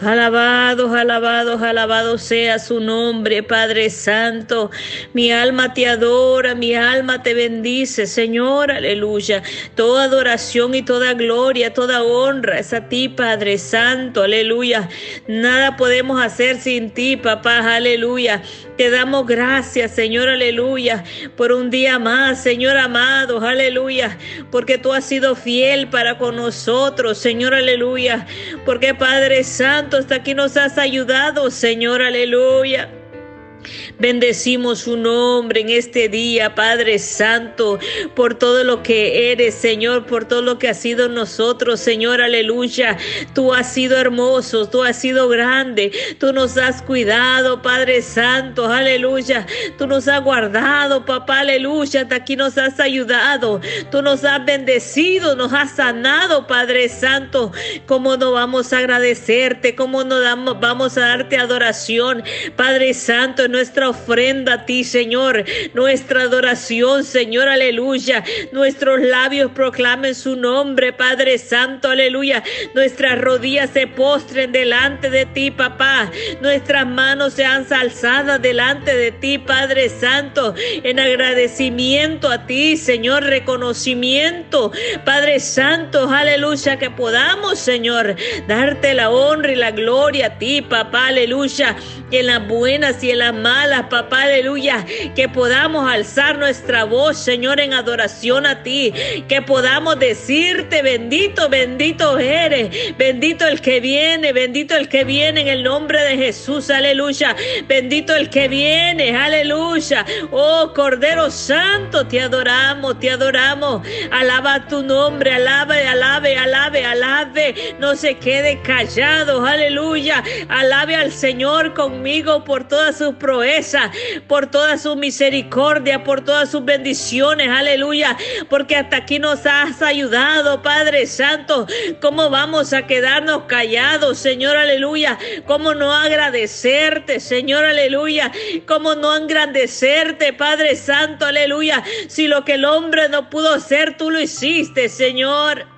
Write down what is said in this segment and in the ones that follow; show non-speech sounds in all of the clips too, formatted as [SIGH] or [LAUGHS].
Alabados, alabados, alabado sea su nombre, Padre Santo. Mi alma te adora, mi alma te bendice, Señor, aleluya. Toda adoración y toda gloria, toda honra es a ti, Padre Santo, aleluya. Nada podemos hacer sin ti, papá, aleluya. Te damos gracias, Señor, aleluya, por un día más, Señor amado, aleluya, porque tú has sido fiel para con nosotros, Señor, aleluya, porque Padre Santo, hasta aquí nos has ayudado, Señor, aleluya. Bendecimos su nombre en este día, Padre Santo, por todo lo que eres, Señor, por todo lo que has sido nosotros, Señor, aleluya. Tú has sido hermoso, tú has sido grande, tú nos has cuidado, Padre Santo, aleluya. Tú nos has guardado, papá, aleluya. Hasta aquí nos has ayudado, tú nos has bendecido, nos has sanado, Padre Santo. ¿Cómo no vamos a agradecerte? ¿Cómo no vamos a darte adoración, Padre Santo? Nuestra ofrenda a ti, Señor, nuestra adoración, Señor, aleluya. Nuestros labios proclamen su nombre, Padre Santo, aleluya. Nuestras rodillas se postren delante de ti, papá. Nuestras manos sean alzadas delante de ti, Padre Santo, en agradecimiento a ti, Señor, reconocimiento, Padre Santo, aleluya, que podamos, Señor, darte la honra y la gloria a ti, papá, aleluya, en las buenas y en las malas, papá, aleluya. Que podamos alzar nuestra voz, Señor, en adoración a ti. Que podamos decirte, bendito, bendito eres. Bendito el que viene, bendito el que viene en el nombre de Jesús, aleluya. Bendito el que viene, aleluya. Oh Cordero Santo, te adoramos, te adoramos. Alaba tu nombre, alabe, alabe, alabe, alabe. No se quede callado, aleluya. Alabe al Señor conmigo por todas sus por toda su misericordia, por todas sus bendiciones, aleluya, porque hasta aquí nos has ayudado, Padre Santo. ¿Cómo vamos a quedarnos callados, Señor, aleluya? ¿Cómo no agradecerte, Señor, aleluya? ¿Cómo no engrandecerte, Padre Santo, aleluya? Si lo que el hombre no pudo hacer, tú lo hiciste, Señor.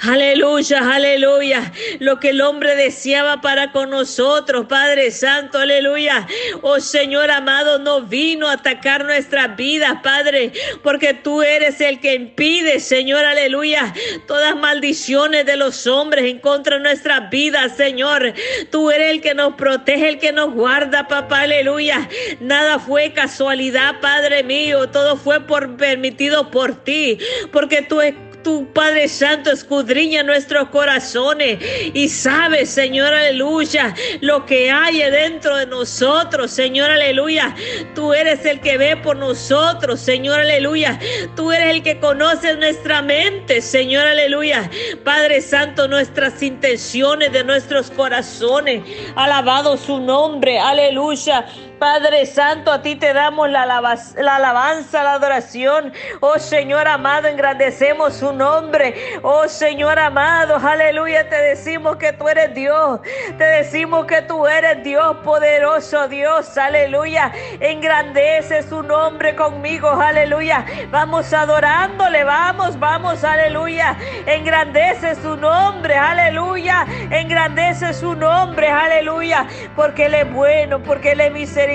Aleluya, aleluya. Lo que el hombre deseaba para con nosotros, Padre Santo, aleluya. Oh Señor amado, no vino a atacar nuestras vidas, Padre, porque tú eres el que impide, Señor, aleluya, todas maldiciones de los hombres en contra de nuestras vidas, Señor. Tú eres el que nos protege, el que nos guarda, papá, aleluya. Nada fue casualidad, Padre mío, todo fue por permitido por ti, porque tú tu Padre Santo escudriña nuestros corazones y sabe, Señor, aleluya, lo que hay dentro de nosotros, Señor, aleluya. Tú eres el que ve por nosotros, Señor, aleluya. Tú eres el que conoce nuestra mente, Señor, aleluya. Padre Santo, nuestras intenciones de nuestros corazones. Alabado su nombre, aleluya. Padre Santo, a ti te damos la, alabanza, la adoración. Oh Señor amado, engrandecemos su nombre. Oh Señor amado, aleluya, te decimos que tú eres Dios. Te decimos que tú eres Dios poderoso, Dios, aleluya. Engrandece su nombre conmigo, aleluya. Vamos adorándole, vamos, vamos, aleluya. Engrandece su nombre, aleluya. Engrandece su nombre, aleluya. Porque Él es bueno, porque Él es misericordioso,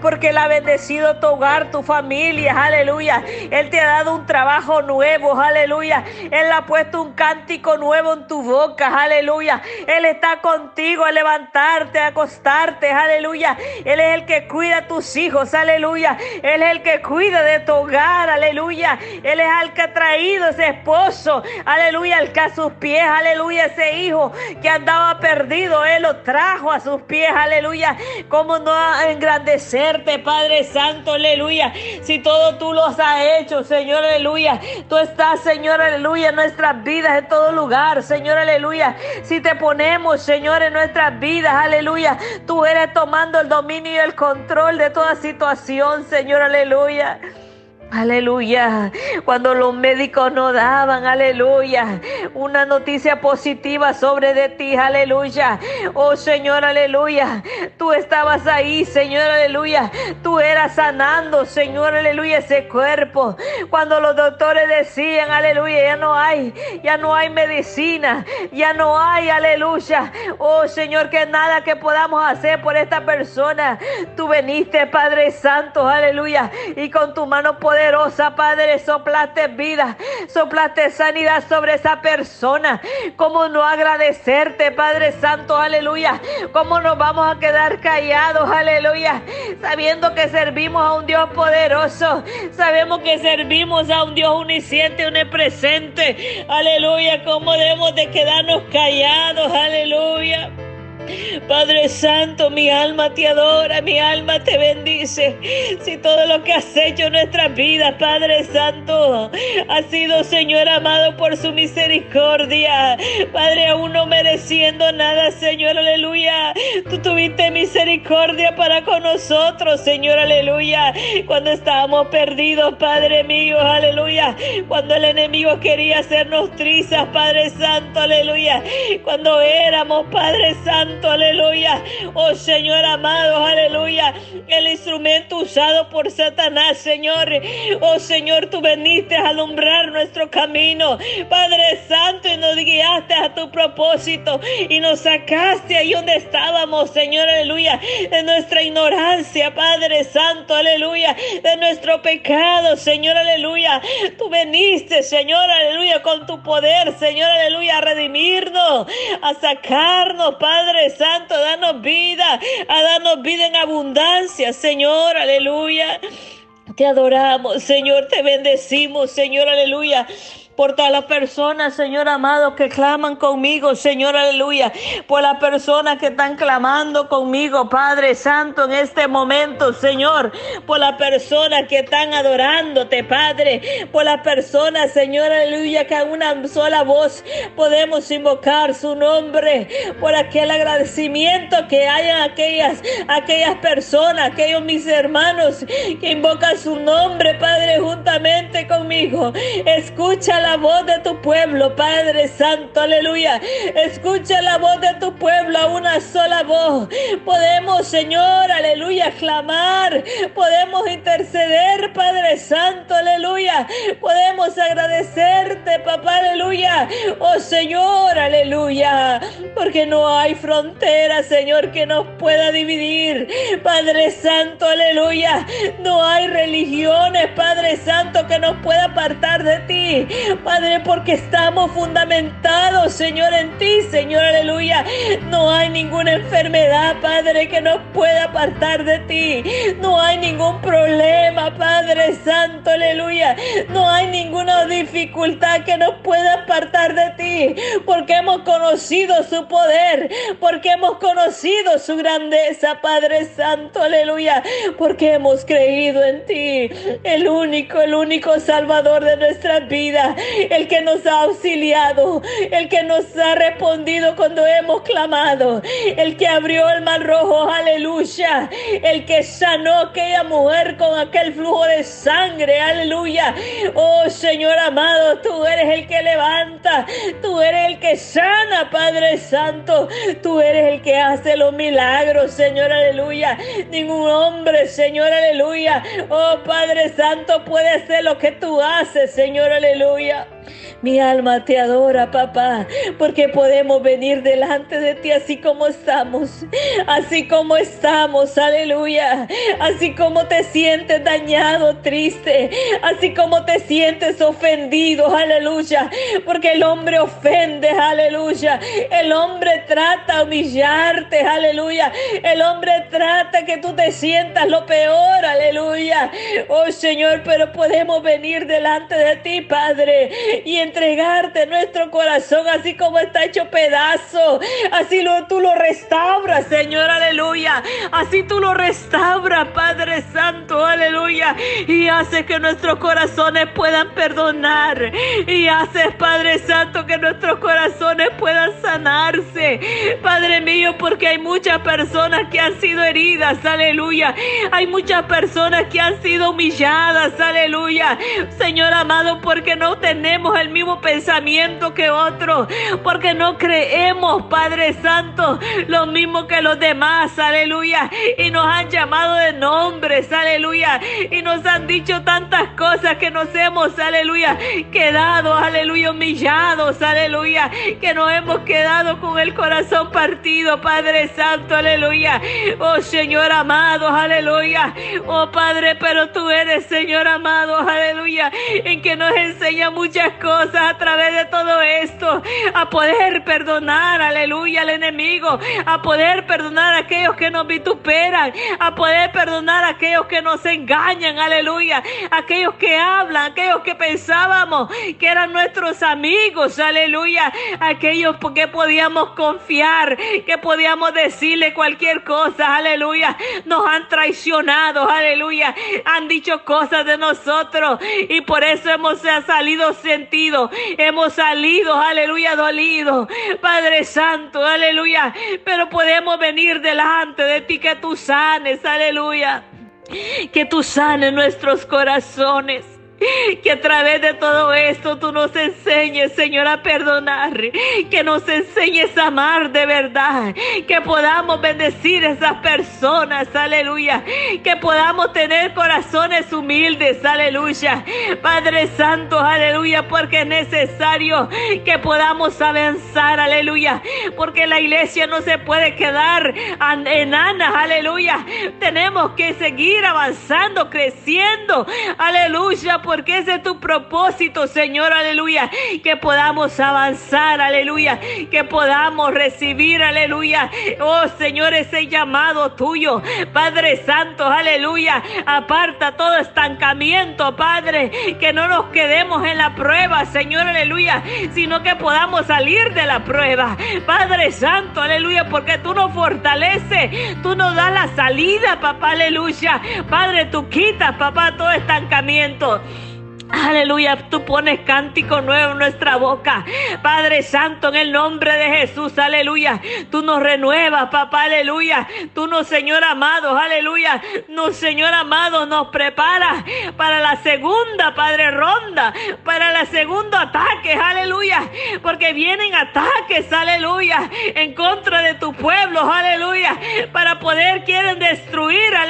porque Él ha bendecido tu hogar, tu familia, aleluya. Él te ha dado un trabajo nuevo, aleluya. Él ha puesto un cántico nuevo en tu boca, aleluya. Él está contigo a levantarte, a acostarte, aleluya. Él es el que cuida a tus hijos, aleluya. Él es el que cuida de tu hogar, aleluya. Él es el que ha traído ese esposo, aleluya, el que a sus pies, aleluya, ese hijo que andaba perdido, Él lo trajo a sus pies, aleluya. ¿Cómo no engrandecerte, Padre Santo, aleluya? Si todo tú lo has hecho, Señor, aleluya. Tú estás Señor, aleluya, en nuestras vidas, en todo lugar, Señor, aleluya. Si te ponemos, Señor, en nuestras vidas, aleluya, tú eres tomando el dominio y el control de toda situación, Señor, aleluya. Aleluya. Cuando los médicos no daban, aleluya, una noticia positiva sobre de ti, aleluya. Oh Señor, aleluya. Tú estabas ahí, Señor, aleluya. Tú eras sanando, Señor, aleluya, ese cuerpo. Cuando los doctores decían, aleluya, ya no hay, ya no hay medicina, ya no hay, aleluya. Oh Señor, que nada que podamos hacer por esta persona. Tú veniste, Padre Santo, aleluya, y con tu mano poderosa poderosa, Padre, soplaste vida, soplaste sanidad sobre esa persona. ¿Cómo no agradecerte, Padre Santo? Aleluya. ¿Cómo nos vamos a quedar callados? Aleluya. Sabiendo que servimos a un Dios poderoso. Sabemos que servimos a un Dios unisciente, presente Aleluya. ¿Cómo debemos de quedarnos callados? Aleluya. Padre Santo, mi alma te adora, mi alma te bendice. Si todo lo que has hecho en nuestras vidas, Padre Santo, ha sido, Señor amado, por su misericordia. Padre, aún no mereciendo nada, Señor, aleluya. Tú tuviste misericordia para con nosotros, Señor, aleluya. Cuando estábamos perdidos, Padre mío, aleluya. Cuando el enemigo quería hacernos trizas, Padre Santo, aleluya. Cuando éramos, Padre Santo, aleluya. Oh Señor amado, aleluya. El instrumento usado por Satanás, Señor. Oh Señor, tú veniste a alumbrar nuestro camino. Padre Santo, y nos guiaste a tu propósito y nos sacaste ahí donde estábamos, Señor, aleluya. De nuestra ignorancia, Padre Santo, aleluya. De nuestro pecado, Señor, aleluya. Tú veniste, Señor, aleluya, con tu poder, Señor, aleluya, a redimirnos, a sacarnos, Padre Santo, danos vida, a darnos vida en abundancia, Señor, aleluya. Te adoramos, Señor, te bendecimos, Señor, aleluya por todas las personas, Señor amado, que claman conmigo, Señor, aleluya, por las personas que están clamando conmigo, Padre Santo, en este momento, Señor, por las personas que están adorándote, Padre, por las personas, Señor, aleluya, que a una sola voz podemos invocar su nombre, por aquel agradecimiento que hay en aquellas, aquellas personas, aquellos mis hermanos que invocan su nombre, Padre, juntamente conmigo. Escucha la voz de tu pueblo, Padre Santo, aleluya. Escucha la voz de tu pueblo a una sola voz. Podemos, Señor, aleluya, clamar. Podemos interceder, Padre Santo, aleluya. Podemos agradecerte, papá, aleluya. Oh Señor, aleluya. Porque no hay frontera, Señor, que nos pueda dividir. Padre Santo, aleluya. No hay religiones, Padre Santo, que nos pueda apartar de ti. Padre, porque estamos fundamentados, Señor, en ti, Señor, aleluya. No hay ninguna enfermedad, Padre, que nos pueda apartar de ti. No hay ningún problema, Padre Santo, aleluya. No hay ninguna dificultad que nos pueda apartar de ti, porque hemos conocido su poder, porque hemos conocido su grandeza, Padre Santo, aleluya, porque hemos creído en ti, el único, el único Salvador de nuestras vidas, el que nos ha auxiliado, el que nos ha respondido cuando hemos clamado, el que abrió el mar rojo, aleluya, el que sanó aquella mujer con aquel flujo de sangre, aleluya. Oh Señor amado, tú eres el que levanta, tú eres el que sana, Padre Santo, tú eres el que hace los milagros, Señor, aleluya. Ningún hombre, Señor, aleluya. Oh Padre Santo, puede hacer lo que tú haces, Señor, aleluya. Yeah. Mi alma te adora, papá, porque podemos venir delante de ti así como estamos, así como estamos, aleluya, así como te sientes dañado, triste, así como te sientes ofendido, aleluya, porque el hombre ofende, aleluya, el hombre trata humillarte, aleluya, el hombre trata que tú te sientas lo peor, aleluya, oh Señor, pero podemos venir delante de ti, Padre, y entregarte nuestro corazón así como está hecho pedazo. Así lo, tú lo restauras, Señor, aleluya. Así tú lo restauras, Padre Santo, aleluya. Y haces que nuestros corazones puedan perdonar. Y haces, Padre Santo, que nuestros corazones puedan sanarse. Padre mío, porque hay muchas personas que han sido heridas, aleluya. Hay muchas personas que han sido humilladas, aleluya. Señor amado, porque no tenemos el mismo pensamiento que otros, porque no creemos, Padre Santo, lo mismo que los demás, aleluya. Y nos han llamado de nombres, aleluya. Y nos han dicho tantas cosas que nos hemos, aleluya, quedado, aleluya, humillados, aleluya. Que nos hemos quedado con el corazón partido, Padre Santo, aleluya. Oh Señor amado, aleluya. Oh Padre, pero tú eres, Señor amado, aleluya. En que nos enseña muchas cosas a través de todo esto. A poder perdonar, aleluya, al enemigo. A poder perdonar a aquellos que nos vituperan. A poder perdonar a aquellos que nos engañan, aleluya. Aquellos que hablan, aquellos que pensábamos que eran nuestros amigos, aleluya. Aquellos que podíamos confiar, que podíamos decirle cualquier cosa, aleluya. Nos han traicionado, aleluya. Han dicho cosas de nosotros y por eso hemos salido Hemos salido, aleluya, dolidos. Padre Santo, aleluya. Pero podemos venir delante de ti que tú sanes, aleluya. Que tú sanes nuestros corazones. Que a través de todo esto tú nos enseñes, Señor, a perdonar. Que nos enseñes a amar de verdad. Que podamos bendecir a esas personas, aleluya. Que podamos tener corazones humildes, aleluya. Padre Santo, aleluya, porque es necesario que podamos avanzar, aleluya. Porque la iglesia no se puede quedar enana, aleluya. Tenemos que seguir avanzando, creciendo, aleluya porque ese es tu propósito, Señor, aleluya. Que podamos avanzar, aleluya. Que podamos recibir, aleluya. Oh, Señor, ese llamado tuyo, Padre Santo, aleluya. Aparta todo estancamiento, Padre. Que no nos quedemos en la prueba, Señor, aleluya. Sino que podamos salir de la prueba. Padre Santo, aleluya, porque tú nos fortaleces. Tú nos das la salida, papá, aleluya. Padre, tú quitas, papá, todo estancamiento. Aleluya, tú pones cántico nuevo en nuestra boca. Padre Santo, en el nombre de Jesús, aleluya. Tú nos renuevas, papá, aleluya. Tú nos, Señor amado, aleluya. Nos, Señor amado, nos prepara para la segunda, Padre, ronda. Para la segundo ataque, aleluya. Porque vienen ataques, aleluya. En contra de tu pueblo, aleluya. Para poder, quieren destruir, aleluya.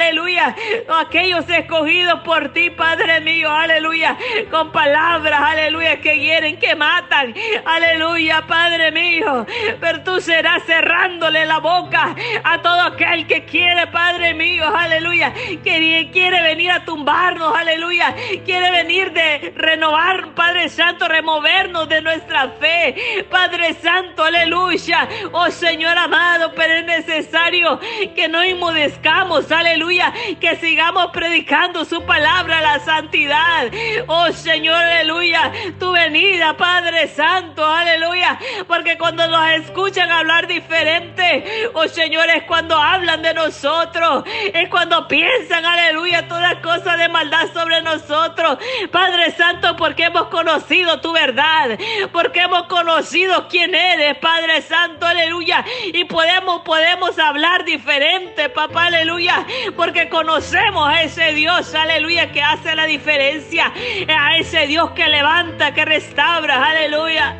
[LAUGHS] Aquellos escogidos por ti, Padre mío, aleluya. Con palabras, aleluya, que hieren, que matan, aleluya, Padre mío. Pero tú serás cerrándole la boca a todo aquel que quiere, Padre mío, aleluya, que quiere venir a tumbarnos, aleluya, quiere venir de renovar, Padre Santo, removernos de nuestra fe, Padre Santo, aleluya. Oh Señor amado, pero es necesario que no inmudezcamos, aleluya, que sigamos predicando su palabra, la santidad. Oh Señor, aleluya, tu venida, Padre Santo, aleluya. Porque cuando nos escuchan hablar diferente, oh Señor, es cuando hablan de nosotros, es cuando piensan, aleluya, todas cosas de maldad sobre nosotros. Padre Santo, porque hemos conocido tu verdad, porque hemos conocido quién eres, Padre Santo, aleluya. Y podemos, podemos hablar diferente, papá, aleluya, porque conocemos a ese Dios, aleluya, que hace la diferencia a ese Dios que levanta, que restaura, aleluya.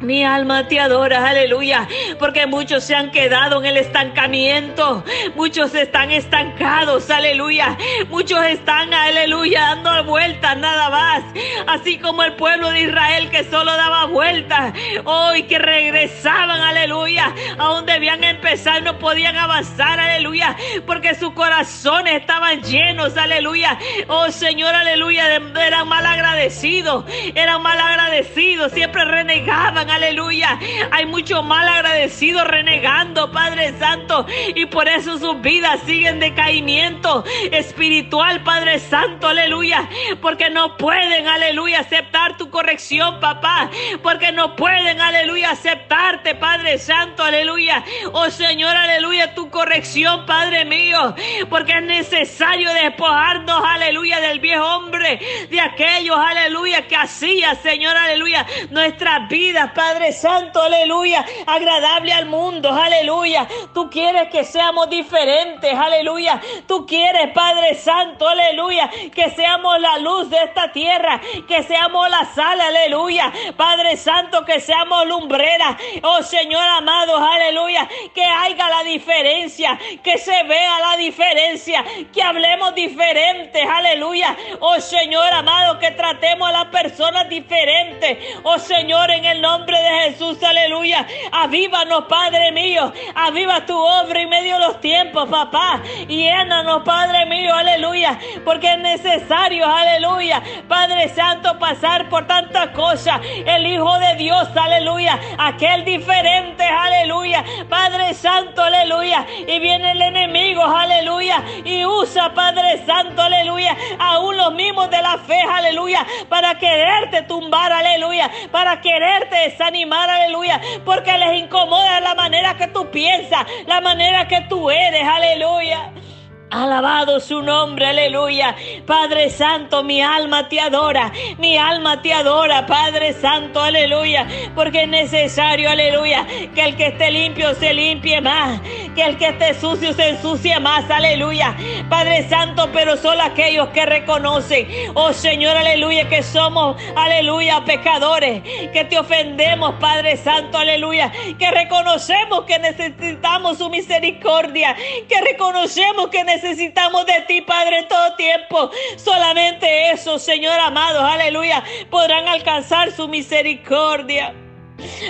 Mi alma te adora, aleluya, porque muchos se han quedado en el estancamiento, muchos están estancados, aleluya, muchos están, aleluya, dando vueltas nada más, así como el pueblo de Israel que solo daba vueltas, hoy que regresaban, aleluya, a donde debían empezar, no podían avanzar, aleluya, porque sus corazones estaban llenos, aleluya, oh Señor, aleluya, eran mal agradecidos, eran mal agradecidos, siempre renegaban aleluya. Hay mucho mal agradecido renegando, Padre Santo, y por eso sus vidas siguen decaimiento espiritual, Padre Santo, aleluya, porque no pueden, aleluya, aceptar tu corrección, papá, porque no pueden, aleluya, aceptarte, Padre Santo, aleluya. Oh Señor, aleluya, tu corrección, Padre mío, porque es necesario despojarnos, aleluya, del viejo hombre, de aquellos, aleluya, que hacía, Señor, aleluya, nuestras vidas, Padre Santo, aleluya, agradable al mundo, aleluya. Tú quieres que seamos diferentes, aleluya. Tú quieres, Padre Santo, aleluya, que seamos la luz de esta tierra, que seamos la sal, aleluya. Padre Santo, que seamos lumbreras, oh Señor amado, aleluya, que haya la diferencia, que se vea la diferencia, que hablemos diferentes, aleluya. Oh Señor amado, que tratemos a las personas diferentes, oh Señor, en el nombre de Jesús, aleluya. Avívanos, Padre mío, aviva tu obra en medio de los tiempos, papá. Y llénanos, Padre mío, aleluya, porque es necesario, aleluya, Padre Santo, pasar por tantas cosas. El Hijo de Dios, aleluya, aquel diferente, aleluya, Padre Santo, aleluya. Y viene el enemigo, aleluya, y usa, Padre Santo, aleluya, aún los mismos de la fe, aleluya, para quererte tumbar, aleluya, para quererte desanimar, aleluya, porque les incomoda la manera que tú piensas, la manera que tú eres, aleluya. Alabado su nombre, aleluya. Padre Santo, mi alma te adora, mi alma te adora, Padre Santo, aleluya. Porque es necesario, aleluya, que el que esté limpio se limpie más, que el que esté sucio se ensucie más, aleluya. Padre Santo, pero solo aquellos que reconocen, oh Señor, aleluya, que somos, aleluya, pecadores, que te ofendemos, Padre Santo, aleluya, que reconocemos que necesitamos su misericordia, que reconocemos que necesitamos necesitamos de ti, Padre, todo tiempo. Solamente eso, Señor amado, aleluya, podrán alcanzar su misericordia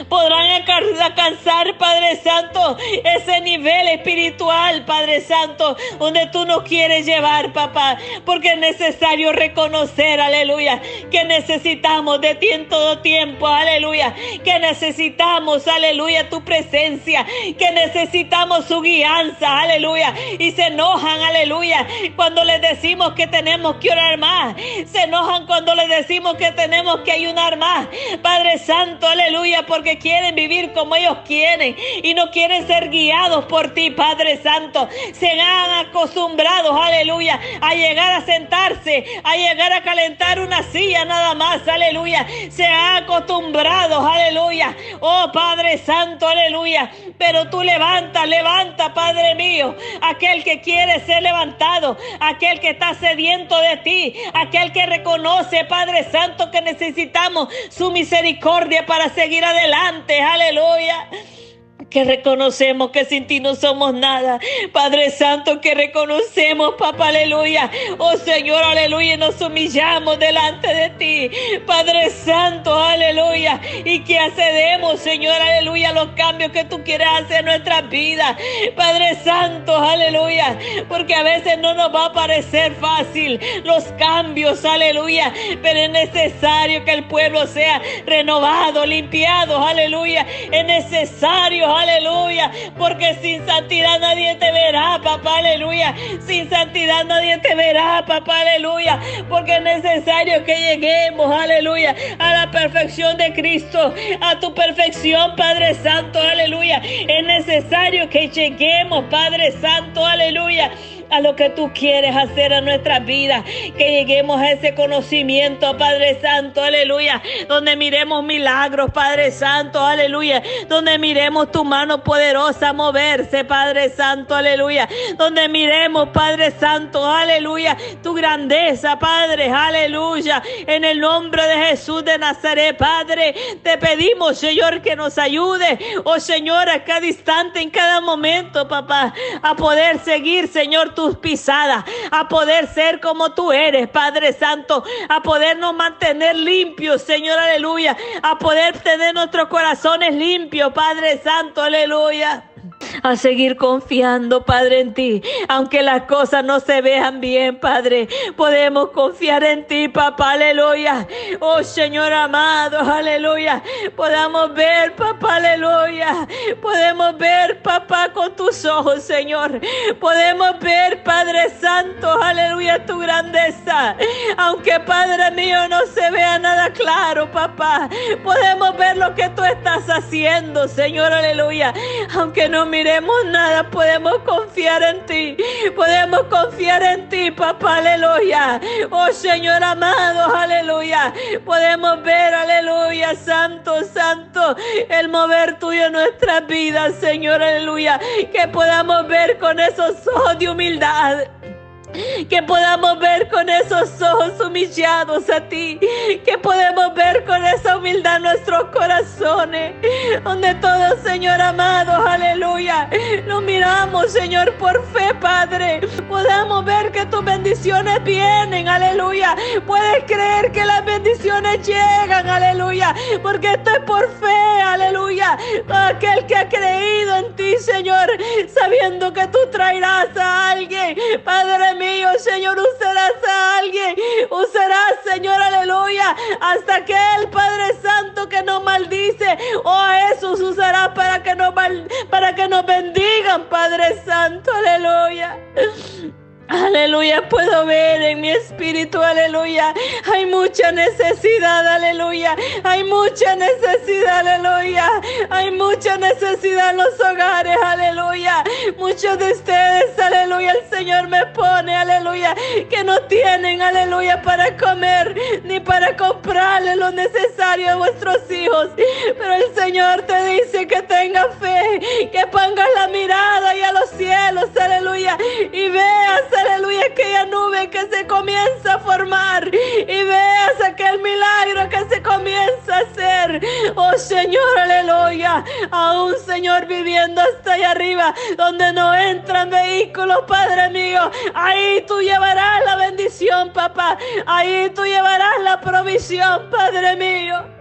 podrán alcanzar, Padre Santo, ese nivel espiritual, Padre Santo, donde tú nos quieres llevar, papá, porque es necesario reconocer, aleluya, que necesitamos de ti en todo tiempo, aleluya, que necesitamos, aleluya, tu presencia, que necesitamos su guianza, aleluya, y se enojan, aleluya, cuando les decimos que tenemos que orar más, se enojan cuando les decimos que tenemos que ayunar más, Padre Santo, aleluya, porque quieren vivir como ellos quieren y no quieren ser guiados por ti, Padre Santo. Se han acostumbrado, aleluya, a llegar a sentarse, a llegar a calentar una silla nada más, aleluya. Se han acostumbrado, aleluya. Oh Padre Santo, aleluya. Pero tú levanta, levanta, Padre mío, aquel que quiere ser levantado, aquel que está sediento de ti, aquel que reconoce, Padre Santo, que necesitamos su misericordia para seguir adelante, aleluya que reconocemos que sin ti no somos nada. Padre Santo, que reconocemos, papá, aleluya. Oh Señor, aleluya, nos humillamos delante de ti. Padre Santo, aleluya. Y que accedemos, Señor, aleluya, los cambios que tú quieres hacer en nuestra vida. Padre Santo, aleluya. Porque a veces no nos va a parecer fácil los cambios, aleluya. Pero es necesario que el pueblo sea renovado, limpiado, aleluya. Es necesario, aleluya. Porque sin santidad nadie te verá, papá, aleluya. Sin santidad nadie te verá, papá, aleluya. Porque es necesario que lleguemos, aleluya, a la perfección de Cristo, a tu perfección, Padre Santo, aleluya. Es necesario que lleguemos, Padre Santo, aleluya a lo que tú quieres hacer en nuestra vida. Que lleguemos a ese conocimiento, Padre Santo, aleluya. Donde miremos milagros, Padre Santo, aleluya. Donde miremos tu mano poderosa moverse, Padre Santo, aleluya. Donde miremos, Padre Santo, aleluya. Tu grandeza, Padre, aleluya. En el nombre de Jesús de Nazaret, Padre, te pedimos, Señor, que nos ayude. Oh Señor, a cada instante, en cada momento, papá, a poder seguir, Señor, tus pisadas, a poder ser como tú eres, Padre Santo, a podernos mantener limpios, Señor, aleluya, a poder tener nuestros corazones limpios, Padre Santo, aleluya. A seguir confiando, Padre, en ti. Aunque las cosas no se vean bien, Padre, podemos confiar en ti, papá, aleluya. Oh Señor amado, aleluya. Podamos ver, papá, aleluya. Podemos ver, papá, con tus ojos, Señor. Podemos ver, Padre Santo, aleluya, tu grandeza. Aunque, Padre mío, no se vea nada claro, papá. Podemos ver lo que tú estás haciendo, Señor, aleluya. Aunque no miremos nada, podemos confiar en ti. Podemos confiar en ti, papá, aleluya. Oh Señor amado, aleluya. Podemos ver, aleluya, santo, santo, el mover tuyo en nuestras vidas, Señor, aleluya. Que podamos ver con esos ojos de humildad que podamos ver con esos ojos humillados a ti, que podemos ver con esa humildad nuestros corazones, donde todos, Señor amado, aleluya, lo miramos, Señor, por fe, Padre, podamos ver que tus bendiciones vienen, aleluya, puedes creer que las bendiciones llegan, aleluya, porque esto es por fe, aleluya, aquel que ha creído en ti, Señor, sabiendo que tú traerás a alguien, Padre mío, Señor, usarás a alguien. Usarás, Señor, aleluya. Hasta que el Padre Santo que nos maldice. Oh, a esos usará para que nos, para que nos bendigan, Padre Santo, aleluya. Aleluya, puedo ver en mi espíritu, aleluya. Hay mucha necesidad, aleluya. Hay mucha necesidad, aleluya. Hay mucha necesidad en los hogares, aleluya. Muchos de ustedes, aleluya, el Señor me pone, aleluya, que no tienen, aleluya, para comer ni para comprarle lo necesario a vuestros hijos. Pero el Señor te dice que tenga fe, que pongas la mirada y a los cielos, aleluya, y veas, aleluya, aquella nube que se comienza a formar y veas aquel milagro que se comienza a hacer. Oh Señor, aleluya, aún Señor viviendo hasta allá arriba, donde no entran vehículos, Padre mío, ahí tú llevarás la bendición, papá, ahí tú llevarás la provisión, Padre mío.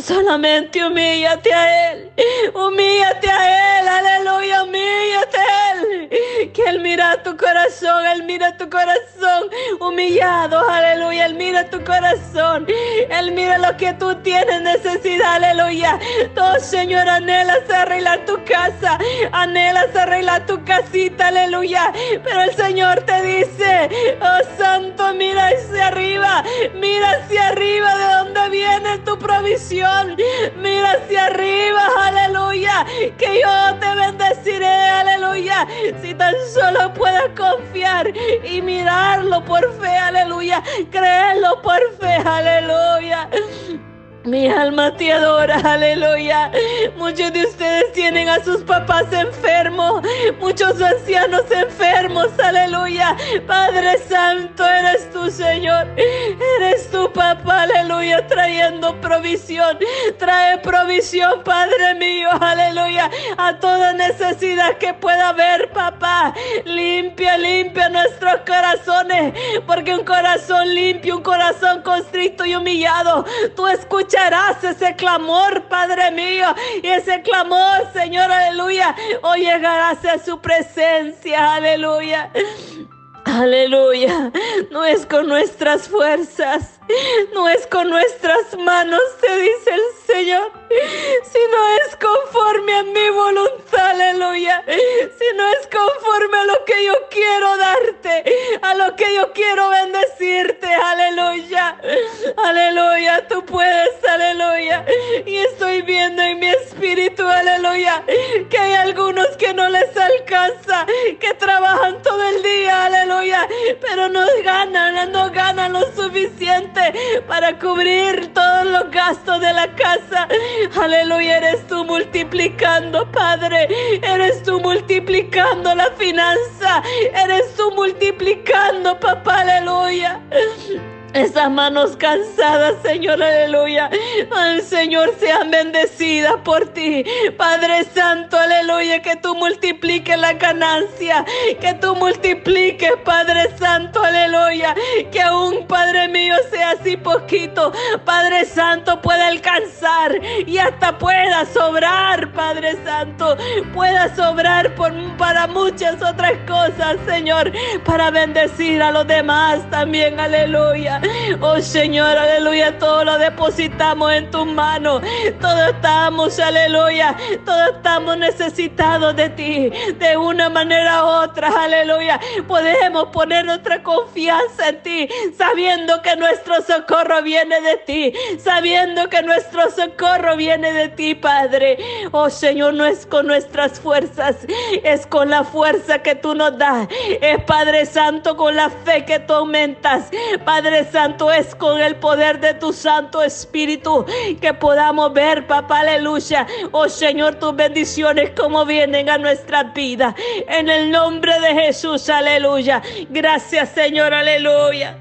Solamente humíllate a Él. Humíllate a Él. Aleluya. Humíllate a Él. Que Él mira tu corazón. Él mira tu corazón humillado. Aleluya. Él mira tu corazón. Él mira lo que tú tienes necesidad. Aleluya. Todo Señor anhelas arreglar tu casa. Anhelas arreglar tu casita. Aleluya. Pero el Señor te dice, oh Santo, mira hacia arriba. Mira hacia arriba de donde viene tu provisión. Mira hacia arriba, aleluya. Que yo te bendeciré, aleluya. Si tan solo puedas confiar y mirarlo por fe, aleluya. Creerlo por fe, aleluya. Mi alma te adora, aleluya. Muchos de ustedes tienen a sus papás enfermos, muchos ancianos enfermos, aleluya. Padre Santo, eres tu Señor, eres tu papá, aleluya, trayendo provisión. Trae provisión, Padre mío, aleluya, a toda necesidad que pueda haber, papá. Limpia, limpia nuestros corazones, porque un corazón limpio, un corazón constrito y humillado, tú escuchas escucharás ese clamor, Padre mío. Y ese clamor, Señor, aleluya. Hoy llegarás a su presencia, aleluya. Aleluya. No es con nuestras fuerzas, [LAUGHS] no es con nuestras manos, te dice el Señor, sino es conforme a mi voluntad, aleluya. Si no es conforme a lo que yo quiero darte, a lo que yo quiero bendecirte, aleluya. Aleluya, tú puedes, aleluya. Y estoy viendo en mi espíritu, aleluya, que hay algunos que no les alcanza, que trabajan todo el día, aleluya, pero no ganan, no ganan lo suficiente para cubrir todos los gastos de la casa. Aleluya, eres tú multiplicando, Padre. Eres tú multiplicando la finanza. Eres tú multiplicando, papá. Aleluya. Esas manos cansadas, Señor, aleluya. Al Señor, sean bendecidas por ti. Padre Santo, aleluya, que tú multipliques la ganancia, que tú multipliques, Padre Santo, aleluya, que aún, Padre mío, sea así poquito. Padre Santo, pueda alcanzar y hasta pueda sobrar, Padre Santo, pueda sobrar por, para muchas otras cosas, Señor, para bendecir a los demás también, aleluya. [LAUGHS] Oh Señor, aleluya, todo lo depositamos en tus manos. Todos estamos, aleluya, todos estamos necesitados de ti, de una manera u otra, aleluya. Podemos poner nuestra confianza en ti, sabiendo que nuestro socorro viene de ti, sabiendo que nuestro socorro viene de ti, Padre. Oh Señor, no es con nuestras fuerzas, es con la fuerza que tú nos das. Es Padre Santo, con la fe que tú aumentas. Padre Santo, es con el poder de tu Santo Espíritu que podamos ver, papá, aleluya. Oh Señor, tus bendiciones como vienen a nuestra vida. En el nombre de Jesús, aleluya. Gracias, Señor, aleluya.